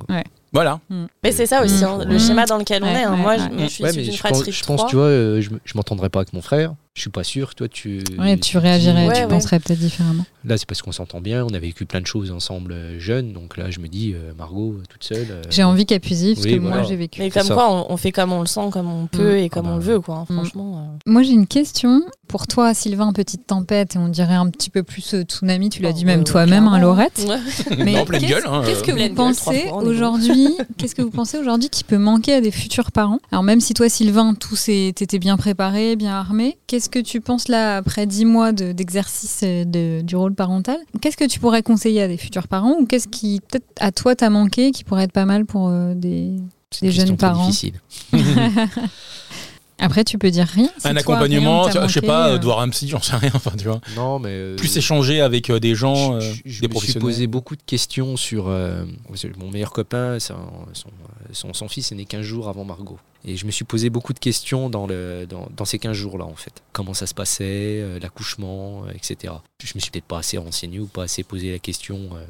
Voilà. Mais c'est ça aussi, hein, Mmh. le schéma dans lequel on est. hein. ouais, Moi, ouais. je, suis Ouais, issue mais d'une je pense, je pense, tu vois, euh, je, je m'entendrais pas avec mon frère. Je suis pas sûr. Toi, tu. Ouais, tu réagirais, Ouais, tu ouais. penserais peut-être différemment. Là, c'est parce qu'on s'entend bien. On a vécu plein de choses ensemble euh, jeunes. Donc là, je me dis, euh, Margot, euh, toute seule. euh, J'ai envie qu'elle puisse vivre ce oui, que voilà. moi j'ai vécu. Mais comme ça. quoi, on, on fait comme on le sent, comme on peut Mm. et comme Ah on bah. le veut, quoi. hein, Mm. Franchement. euh. Moi j'ai une question pour toi, Sylvain, petite tempête, et on dirait un petit peu plus euh, tsunami, tu l'as Oh, dit même ouais, toi-même, hein. Laurette. Ouais. Mais Non, pleine qu'est-ce- gueule, hein, Qu'est-ce que euh. Pleine vous pensez aujourd'hui Qu'est-ce que vous pensez aujourd'hui qui peut manquer à des futurs parents? Alors même si toi, Sylvain, tout s'est- t'étais bien préparé, bien armé, qu'est-ce que tu penses là après dix mois de- d'exercice euh, de- du rôle parental? Qu'est-ce que tu pourrais conseiller à des futurs parents ou qu'est-ce qui peut-être à toi t'a manqué qui pourrait être pas mal pour euh, des des jeunes parents? Après, tu peux dire rien. Si un toi, accompagnement, rien t'a je sais manqué, pas, euh, euh, de voir un psy, j'en sais rien, enfin, tu vois. Non, mais. euh, Plus échanger avec euh, des gens, euh, je, je- je des me suis posé beaucoup de questions sur. euh, mon meilleur copain, son fils est né 15 jours avant Margot. Et je me suis posé beaucoup de questions dans, le, dans, dans ces 15 jours-là, en fait. Comment ça se passait, euh, l'accouchement, euh, etc. Je me suis peut-être pas assez renseigné ou pas assez posé la question euh,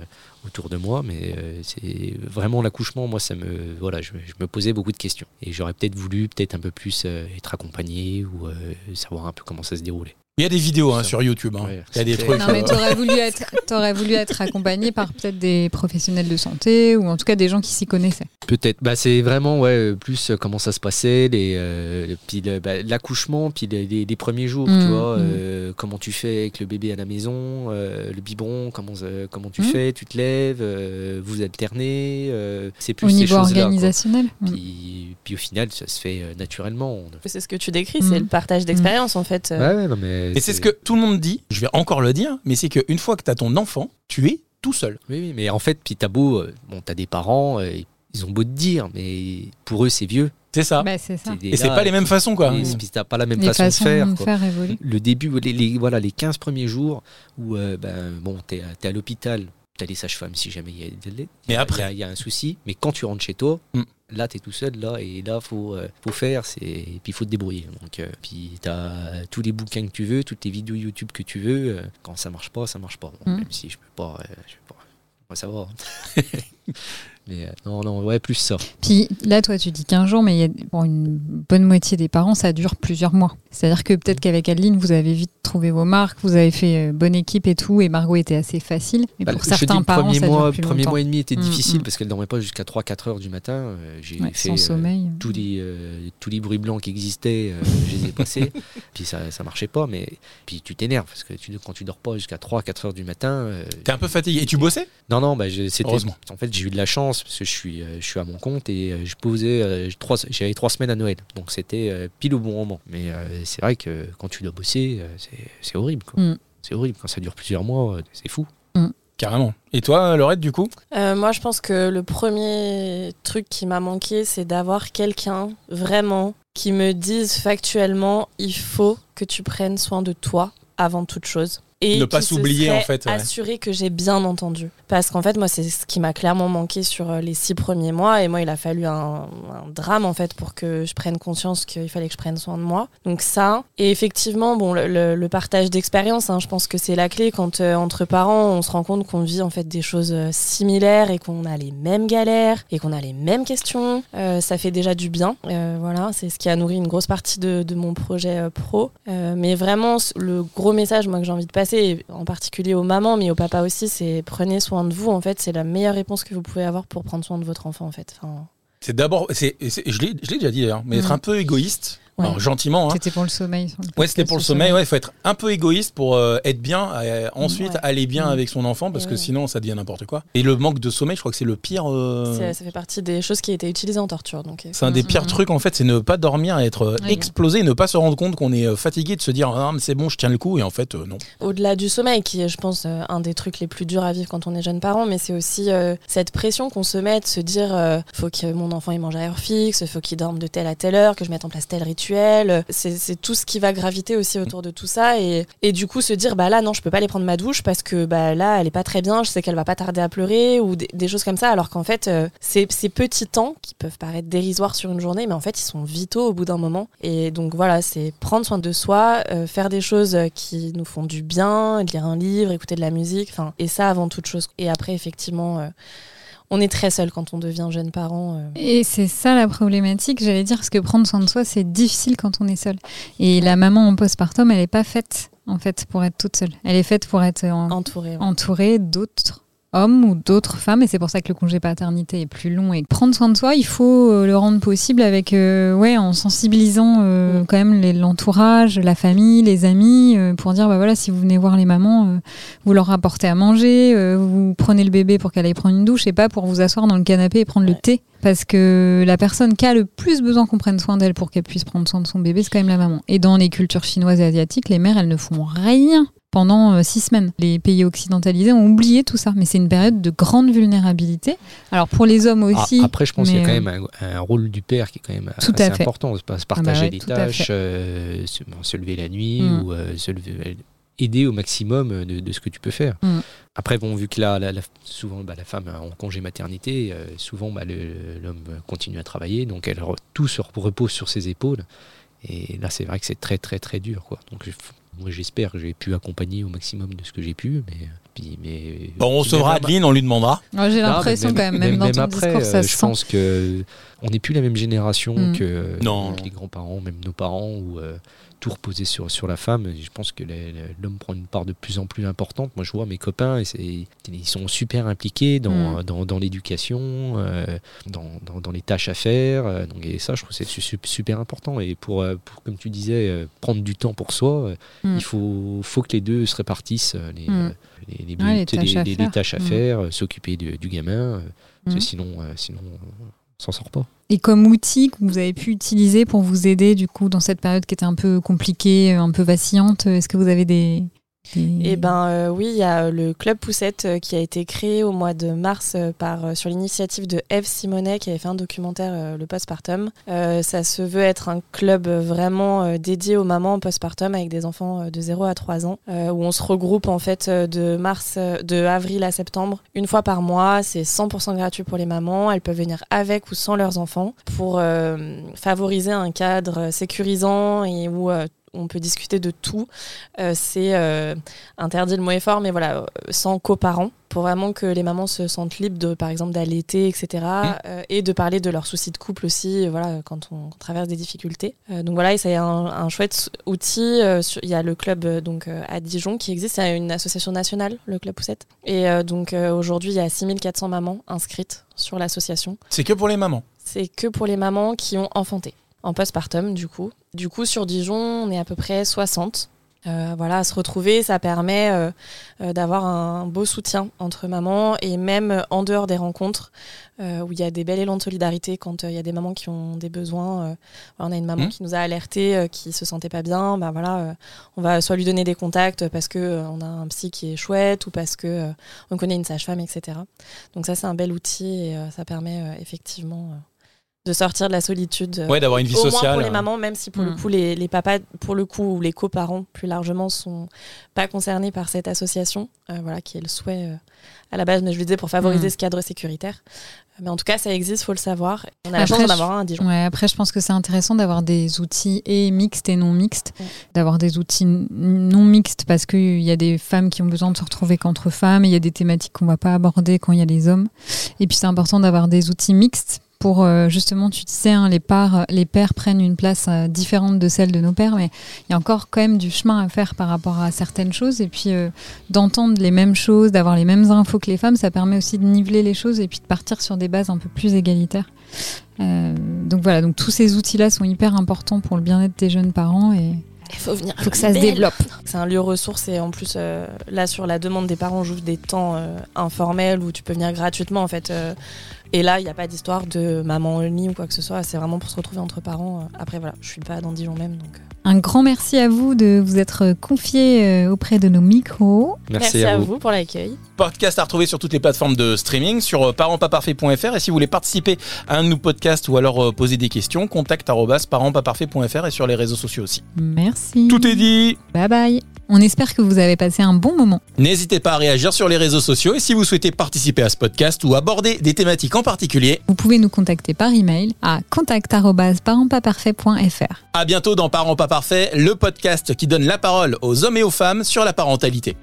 autour de moi, mais c'est vraiment l'accouchement, moi, ça me. Voilà, je, je me posais beaucoup de questions. Et j'aurais peut-être voulu, peut-être un peu plus être accompagné ou savoir un peu comment ça se déroulait. Il y a des vidéos hein, sur YouTube. hein. Ouais, Il y a des trucs. Non, mais euh, t'aurais voulu être, t'aurais voulu être accompagné par peut-être des professionnels de santé ou en tout cas des gens qui s'y connaissaient. Peut-être. Bah, c'est vraiment ouais, euh, plus euh, comment ça se passait, les, euh, puis le- bah, l'accouchement, puis les, les- les premiers jours, tu vois. mm. euh, comment tu fais avec le bébé à la maison, euh, le biberon, comment, euh, comment tu Mm. fais, tu te lèves, euh, vous alternez. euh, c'est plus Au ces niveau quoi. organisationnel. Puis, puis au final, ça se fait euh, naturellement. C'est ce que tu décris, c'est le partage d'expérience en fait. euh. Ouais, non, mais Et c'est ce que tout le monde dit, je vais encore le dire, mais c'est qu'une fois que tu as ton enfant, tu es tout seul. Oui, oui, mais en fait, puis t'as beau, euh, bon, t'as des parents, euh, ils ont beau te dire, mais pour eux, c'est vieux. C'est ça. Bah, c'est ça. T'es Et c'est pas les mêmes façons, quoi. et puis t'as pas la même Les façon de façons faire. de quoi. faire évoluer. le début, les, les- voilà, les 15 premiers jours où euh, ben, bon, tu es, à l'hôpital, tu as les sages-femmes si jamais il y a, a- Mais après il y a- il y, a un souci, mais quand tu rentres chez toi, Mm. Là tu es tout seul, là, et là faut, euh, faut faire, c'est- et puis il faut te débrouiller. Donc, euh, puis tu as tous les bouquins que tu veux, toutes les vidéos YouTube que tu veux, euh, quand ça marche pas, ça marche pas. Bon, Mm. Même si je peux pas, je peux pas, va. mais euh, non, non, ouais, plus ça. Puis là, toi, tu dis 15 jours, mais pour une bonne moitié des parents, ça dure plusieurs mois. C'est-à-dire que peut-être qu'avec Adeline, vous avez vite trouvé vos marques, vous avez fait euh, bonne équipe et tout, et Margot était assez facile. Mais Bah, pour certains parents, premier ça mois, dure plus premier longtemps. mois et demi était Mm, difficile mm. parce qu'elle dormait pas jusqu'à 3-4 heures du matin. Euh, J'ai Ouais, fait sans euh, sommeil. tous les euh, tous les bruits blancs qui existaient, euh, je les ai passés. puis ça ça marchait pas, mais puis tu t'énerves parce que tu, quand tu dors pas jusqu'à 3-4 heures du matin. euh, T'es un peu fatigué. Et tu bossais? Non non, bah je- c'était Heureusement. en fait j'ai eu de la chance parce que je suis euh, je suis à mon compte et euh, je posais euh, trois j'avais trois semaines à Noël, donc c'était pile au bon moment. Mais c'est vrai que quand tu dois bosser, c'est c'est horrible quoi. Mm. C'est horrible quand ça dure plusieurs mois, c'est fou. Carrément. Et toi, Laurette, du coup? Euh, moi, je pense que le premier truc qui m'a manqué, c'est d'avoir quelqu'un vraiment qui me dise factuellement il faut que tu prennes soin de toi avant toute chose. Et Ne pas s'oublier, en fait, ouais. Assurer que j'ai bien entendu. Parce qu'en fait, moi, c'est ce qui m'a clairement manqué sur euh, les six premiers mois. Et moi, il a fallu un, un drame, en fait, pour que je prenne conscience qu'il fallait que je prenne soin de moi. Donc ça. Et effectivement, bon, le, le- le partage d'expérience, hein, je pense que c'est la clé. Quand, euh, entre parents, on se rend compte qu'on vit, en fait, des choses euh, similaires et qu'on a les mêmes galères et qu'on a les mêmes questions. Euh, ça fait déjà du bien. Euh, voilà, c'est ce qui a nourri une grosse partie de, de mon projet pro. Mais vraiment, le gros message moi, que j'ai envie de passer, en particulier aux mamans, mais aux papas aussi, c'est prenez soin de vous. En fait, c'est la meilleure réponse que vous pouvez avoir pour prendre soin de votre enfant. En fait. Enfin, C'est d'abord, je l'ai je l'ai déjà dit d'ailleurs, mais être Mhm. un peu égoïste, Ouais. alors, gentiment. Hein. C'était pour le sommeil. Ouais, c'était pour le sommeil. Ouais, il faut être un peu égoïste pour euh, être bien, euh, ensuite Ouais. aller bien Mhm. avec son enfant, parce Et que ouais. sinon ça devient n'importe quoi. Et le manque de sommeil, je crois que c'est le pire. euh, ça fait partie des choses qui étaient utilisées en torture. Donc, C'est un des pires trucs en fait, c'est ne pas dormir, être Oui. explosé, ne pas se rendre compte qu'on est fatigué, de se dire ah mais c'est bon, je tiens le coup et en fait euh, non. Au-delà du sommeil, qui est, je pense, euh, un des trucs les plus durs à vivre quand on est jeune parent, mais c'est aussi euh, cette pression qu'on se met de se dire euh, faut que mon enfant il mange à heure fixe, faut qu'il dorme de telle à telle heure, que je mette en place tel C'est tout ce qui va graviter aussi autour de tout ça. Et, du coup, se dire, bah là, non, je peux pas aller prendre ma douche parce que bah là, elle est pas très bien, je sais qu'elle va pas tarder à pleurer ou des, choses comme ça. Alors qu'en fait, euh, ces, ces petits temps qui peuvent paraître dérisoires sur une journée, mais en fait, ils sont vitaux au bout d'un moment. Et donc voilà, c'est prendre soin de soi, euh, faire des choses qui nous font du bien, lire un livre, écouter de la musique, enfin, et ça avant toute chose. Et après, effectivement, euh, on est très seul quand on devient jeune parent. euh. Et c'est ça la problématique, j'allais dire, parce que prendre soin de soi, c'est difficile quand on est seul. Et la maman en postpartum, elle n'est pas faite, en fait, pour être toute seule. Elle est faite pour être en- entouré. ouais. entourée d'autres hommes ou d'autres femmes, et c'est pour ça que le congé paternité est plus long. Et prendre soin de soi, il faut euh, le rendre possible avec, euh, ouais, en sensibilisant euh, quand même l'entourage, la famille, les amis, euh, pour dire, bah voilà, si vous venez voir les mamans, vous leur rapportez à manger, vous prenez le bébé pour qu'elle aille prendre une douche, et pas pour vous asseoir dans le canapé et prendre le thé. Parce que la personne qui a le plus besoin qu'on prenne soin d'elle pour qu'elle puisse prendre soin de son bébé, c'est quand même la maman. Et dans les cultures chinoises et asiatiques, les mères, elles ne font rien pendant euh, six semaines. Les pays occidentalisés ont oublié tout ça, mais c'est une période de grande vulnérabilité. Alors pour les hommes Ah, aussi. après, je pense qu'il y a quand euh, même un, un rôle du père qui est quand même Tout assez à fait. important. C'est pas- se bah partager ouais, les tâches, euh, se, bon, se lever la nuit Mm. ou euh, se lever- aider au maximum de, de ce que tu peux faire. Mm. Après, bon, vu que là, la- la- souvent bah, la femme en congé maternité, euh, souvent bah, l'homme continue à travailler, donc elle, tout se repose sur ses épaules. Et là, c'est vrai que c'est très, très, très dur. Quoi. Donc, moi, j'espère que j'ai pu accompagner au maximum de ce que j'ai pu. Mais, puis, mais, Bon, on même- Adeline, on lui demandera. J'ai l'impression quand même, même, dans ton après, discours, ça euh, se je sent. pense que on n'est plus la même génération Mm. que Non. que les grands-parents, même nos parents, où euh, tout reposait sur, sur la femme. Et je pense que l'homme prend une part de plus en plus importante. Moi, je vois mes copains, et c'est- ils sont super impliqués dans, Mm. dans, dans l'éducation, euh, dans, dans, dans les tâches à faire. euh, donc, et ça, je trouve que c'est su- su- super important. Et pour, pour, comme tu disais, prendre du temps pour soi, Mm. il faut, faut que les deux se répartissent les, les, les, Ouais, les buts, tâches à les- tâches à faire, s'occuper du, du gamin. parce que sinon, euh, sinon on s'en sort pas. Et comme outil que vous avez pu utiliser pour vous aider du coup dans cette période qui était un peu compliquée, un peu vacillante, est-ce que vous avez des... des- Eh ben euh, oui, il y a le club Poussette euh, qui a été créé au mois de mars euh, par euh, sur l'initiative de Eve Simonet qui avait fait un documentaire euh, le postpartum. Euh, ça se veut être un club euh, vraiment euh, dédié aux mamans postpartum avec des enfants euh, de 0 à 3 ans euh, où on se regroupe en fait euh, de mars euh, de avril à septembre une fois par mois, c'est 100% gratuit pour les mamans, elles peuvent venir avec ou sans leurs enfants pour euh, favoriser un cadre sécurisant et où euh, on peut discuter de tout. Euh, c'est euh, interdit le mot est fort, mais voilà, euh, sans coparents, pour vraiment que les mamans se sentent libres de, par exemple, d'allaiter, etc. euh, et de parler de leurs soucis de couple aussi, voilà, quand on, traverse des difficultés. Donc voilà, et c'est un, un chouette outil. Il y a le club donc à Dijon qui existe, c'est une association nationale, le club Poussette. Et donc aujourd'hui, il y a 6400 mamans inscrites sur l'association. C'est que pour les mamans. C'est que pour les mamans qui ont enfanté, en postpartum du coup. Du coup, sur Dijon, on est à peu près 60. Euh, voilà, à se retrouver, ça permet euh, euh, d'avoir un beau soutien entre mamans et même en dehors des rencontres où il y a des belles élans de solidarité quand il y a des mamans qui ont des besoins. on a une maman Mhm. qui nous a alerté, qui se sentait pas bien. Bah voilà, on va soit lui donner des contacts parce que on a un psy qui est chouette ou parce que on connaît une sage-femme, etc. Donc ça, c'est un bel outil et ça permet effectivement de sortir de la solitude. euh, Ouais, d'avoir une vie au moins sociale. pour les mamans, même si pour le Mm. coup les, les papas, pour le coup ou les coparents plus largement sont pas concernés par cette association, euh, voilà qui est le souhait euh, à la base, mais je le disais pour favoriser Mm. ce cadre sécuritaire. Mais en tout cas, ça existe, faut le savoir. On a la chance d'en avoir un à Dijon. Ouais, après, je pense que c'est intéressant d'avoir des outils et mixtes et non mixtes. Ouais. D'avoir des outils non mixtes parce qu'il y a des femmes qui ont besoin de se retrouver qu'entre femmes et il y a des thématiques qu'on va pas aborder quand il y a les hommes. Et puis, c'est important d'avoir des outils mixtes pour euh, justement, tu disais, hein, les, parts, les pères prennent une place euh, différente de celle de nos pères, mais il y a encore quand même du chemin à faire par rapport à certaines choses. Et puis, euh, d'entendre les mêmes choses, d'avoir les mêmes infos que les femmes, ça permet aussi de niveler les choses et puis de partir sur des bases un peu plus égalitaires. Euh, donc voilà, donc tous ces outils-là sont hyper importants pour le bien-être des jeunes parents et Il faut venir. faut que ça se développe. C'est un lieu ressource et en plus euh, là sur la demande des parents, j'ouvre des temps euh, informels où tu peux venir gratuitement en fait. euh, Et là, il n'y a pas d'histoire de maman only ou quoi que ce soit. C'est vraiment pour se retrouver entre parents. Après, voilà, je suis pas dans Dijon même. Donc... Un grand merci à vous de vous être confié auprès de nos micros. Merci, à, vous. pour l'accueil. Podcast à retrouver sur toutes les plateformes de streaming, sur parentspaparfait.fr. Et si vous voulez participer à un de nos podcasts ou alors poser des questions, contact parentspaparfait.fr et sur les réseaux sociaux aussi. Merci. Tout est dit. Bye bye. On espère que vous avez passé un bon moment. N'hésitez pas à réagir sur les réseaux sociaux et si vous souhaitez participer à ce podcast ou aborder des thématiques en particulier, vous pouvez nous contacter par email à contact@parentspaparfait.fr. À bientôt dans Parents pas le podcast qui donne la parole aux hommes et aux femmes sur la parentalité.